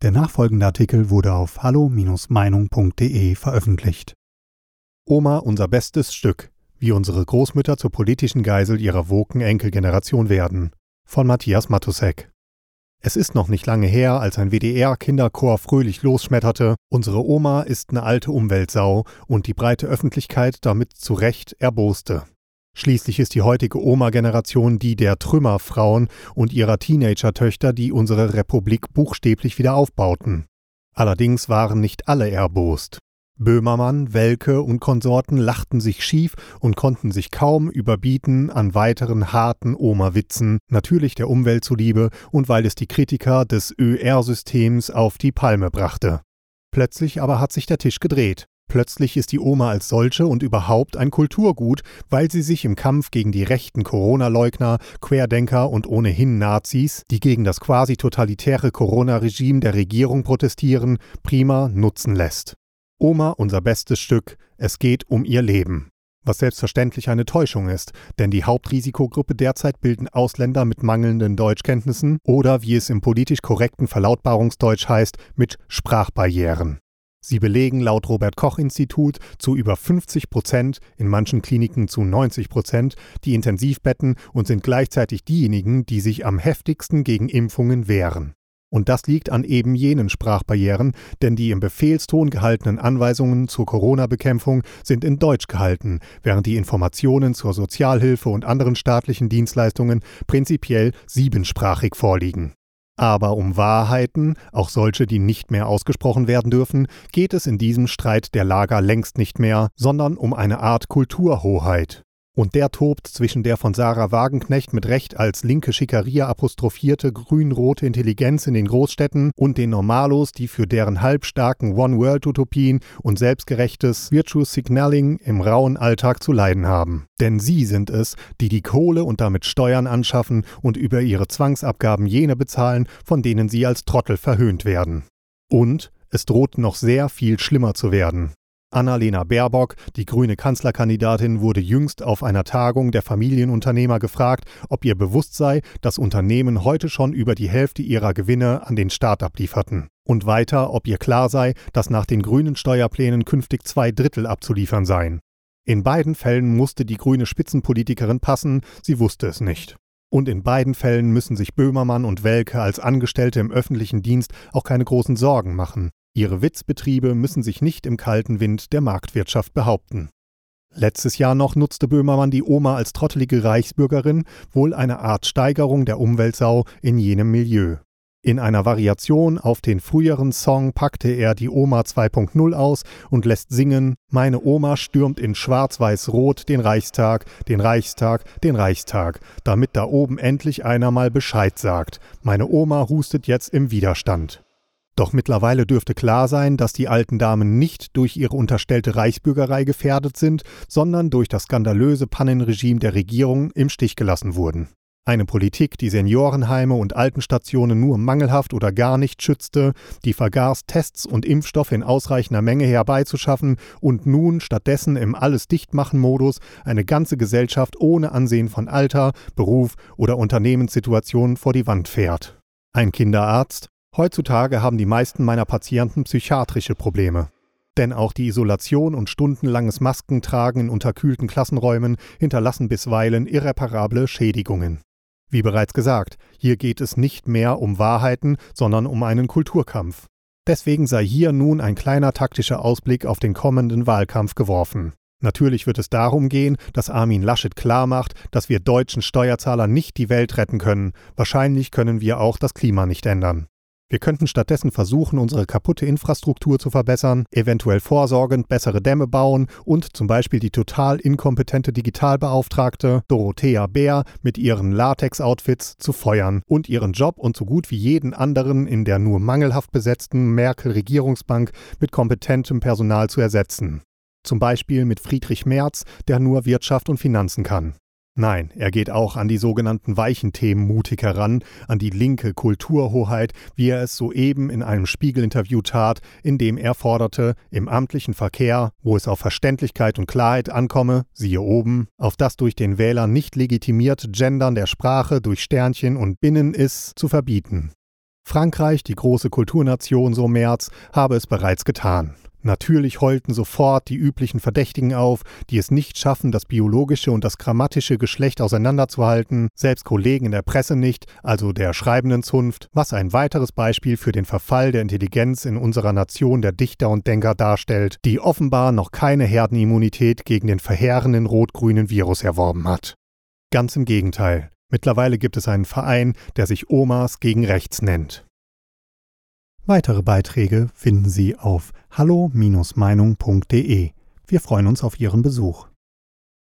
Der nachfolgende Artikel wurde auf hallo-meinung.de veröffentlicht. Oma unser bestes Stück, wie unsere Großmütter zur politischen Geisel ihrer woken Enkelgeneration werden, von Matthias Matusek. Es ist noch nicht lange her, als ein WDR-Kinderchor fröhlich losschmetterte, unsere Oma ist eine alte Umweltsau und die breite Öffentlichkeit damit zu Recht erboste. Schließlich ist die heutige Oma-Generation die der Trümmerfrauen und ihrer Teenager-Töchter, die unsere Republik buchstäblich wieder aufbauten. Allerdings waren nicht alle erbost. Böhmermann, Welke und Konsorten lachten sich schief und konnten sich kaum überbieten an weiteren harten Oma-Witzen, natürlich der Umwelt zuliebe und weil es die Kritiker des ÖR-Systems auf die Palme brachte. Plötzlich aber hat sich der Tisch gedreht. Plötzlich ist die Oma als solche und überhaupt ein Kulturgut, weil sie sich im Kampf gegen die rechten Corona-Leugner, Querdenker und ohnehin Nazis, die gegen das quasi totalitäre Corona-Regime der Regierung protestieren, prima nutzen lässt. Oma unser bestes Stück, es geht um ihr Leben. Was selbstverständlich eine Täuschung ist, denn die Hauptrisikogruppe derzeit bilden Ausländer mit mangelnden Deutschkenntnissen oder, wie es im politisch korrekten Verlautbarungsdeutsch heißt, mit Sprachbarrieren. Sie belegen laut Robert Koch Institut zu über 50 Prozent, in manchen Kliniken zu 90 Prozent, die Intensivbetten und sind gleichzeitig diejenigen, die sich am heftigsten gegen Impfungen wehren. Und das liegt an eben jenen Sprachbarrieren, denn die im Befehlston gehaltenen Anweisungen zur Corona-Bekämpfung sind in Deutsch gehalten, während die Informationen zur Sozialhilfe und anderen staatlichen Dienstleistungen prinzipiell siebensprachig vorliegen. Aber um Wahrheiten, auch solche, die nicht mehr ausgesprochen werden dürfen, geht es in diesem Streit der Lager längst nicht mehr, sondern um eine Art Kulturhoheit. Und der tobt zwischen der von Sarah Wagenknecht mit Recht als linke Schikaria apostrophierte grün-rote Intelligenz in den Großstädten und den Normalos, die für deren halbstarken One-World-Utopien und selbstgerechtes Virtuous Signaling im rauen Alltag zu leiden haben. Denn sie sind es, die die Kohle und damit Steuern anschaffen und über ihre Zwangsabgaben jene bezahlen, von denen sie als Trottel verhöhnt werden. Und es droht noch sehr viel schlimmer zu werden. Annalena Baerbock, die grüne Kanzlerkandidatin, wurde jüngst auf einer Tagung der Familienunternehmer gefragt, ob ihr bewusst sei, dass Unternehmen heute schon über die Hälfte ihrer Gewinne an den Staat ablieferten. Und weiter, ob ihr klar sei, dass nach den grünen Steuerplänen künftig zwei Drittel abzuliefern seien. In beiden Fällen musste die grüne Spitzenpolitikerin passen, sie wusste es nicht. Und in beiden Fällen müssen sich Böhmermann und Welke als Angestellte im öffentlichen Dienst auch keine großen Sorgen machen. Ihre Witzbetriebe müssen sich nicht im kalten Wind der Marktwirtschaft behaupten. Letztes Jahr noch nutzte Böhmermann die Oma als trottelige Reichsbürgerin, wohl eine Art Steigerung der Umweltsau in jenem Milieu. In einer Variation auf den früheren Song packte er die Oma 2.0 aus und lässt singen Meine Oma stürmt in schwarz-weiß-rot den Reichstag, den Reichstag, den Reichstag, damit da oben endlich einer mal Bescheid sagt. Meine Oma hustet jetzt im Widerstand. Doch mittlerweile dürfte klar sein, dass die alten Damen nicht durch ihre unterstellte Reichsbürgerei gefährdet sind, sondern durch das skandalöse Pannenregime der Regierung im Stich gelassen wurden. Eine Politik, die Seniorenheime und Altenstationen nur mangelhaft oder gar nicht schützte, die vergaß, Tests und Impfstoffe in ausreichender Menge herbeizuschaffen und nun stattdessen im Alles-Dichtmachen-Modus eine ganze Gesellschaft ohne Ansehen von Alter, Beruf oder Unternehmenssituation vor die Wand fährt. Ein Kinderarzt, Heutzutage haben die meisten meiner Patienten psychiatrische Probleme. Denn auch die Isolation und stundenlanges Maskentragen in unterkühlten Klassenräumen hinterlassen bisweilen irreparable Schädigungen. Wie bereits gesagt, hier geht es nicht mehr um Wahrheiten, sondern um einen Kulturkampf. Deswegen sei hier nun ein kleiner taktischer Ausblick auf den kommenden Wahlkampf geworfen. Natürlich wird es darum gehen, dass Armin Laschet klarmacht, dass wir deutschen Steuerzahler nicht die Welt retten können. Wahrscheinlich können wir auch das Klima nicht ändern. Wir könnten stattdessen versuchen, unsere kaputte Infrastruktur zu verbessern, eventuell vorsorgend bessere Dämme bauen und zum Beispiel die total inkompetente Digitalbeauftragte Dorothea Bär mit ihren Latex-Outfits zu feuern und ihren Job und so gut wie jeden anderen in der nur mangelhaft besetzten Merkel-Regierungsbank mit kompetentem Personal zu ersetzen. Zum Beispiel mit Friedrich Merz, der nur Wirtschaft und Finanzen kann. Nein, er geht auch an die sogenannten weichen Themen mutig heran, an die linke Kulturhoheit, wie er es soeben in einem Spiegelinterview tat, in dem er forderte, im amtlichen Verkehr, wo es auf Verständlichkeit und Klarheit ankomme, siehe oben, auf das durch den Wähler nicht legitimierte Gendern der Sprache durch Sternchen und Binnen ist, zu verbieten. Frankreich, die große Kulturnation, so Merz, habe es bereits getan. Natürlich heulten sofort die üblichen Verdächtigen auf, die es nicht schaffen, das biologische und das grammatische Geschlecht auseinanderzuhalten, selbst Kollegen in der Presse nicht, also der schreibenden Zunft, was ein weiteres Beispiel für den Verfall der Intelligenz in unserer Nation der Dichter und Denker darstellt, die offenbar noch keine Herdenimmunität gegen den verheerenden rot-grünen Virus erworben hat. Ganz im Gegenteil. Mittlerweile gibt es einen Verein, der sich Omas gegen Rechts nennt. Weitere Beiträge finden Sie auf hallo-meinung.de. Wir freuen uns auf Ihren Besuch.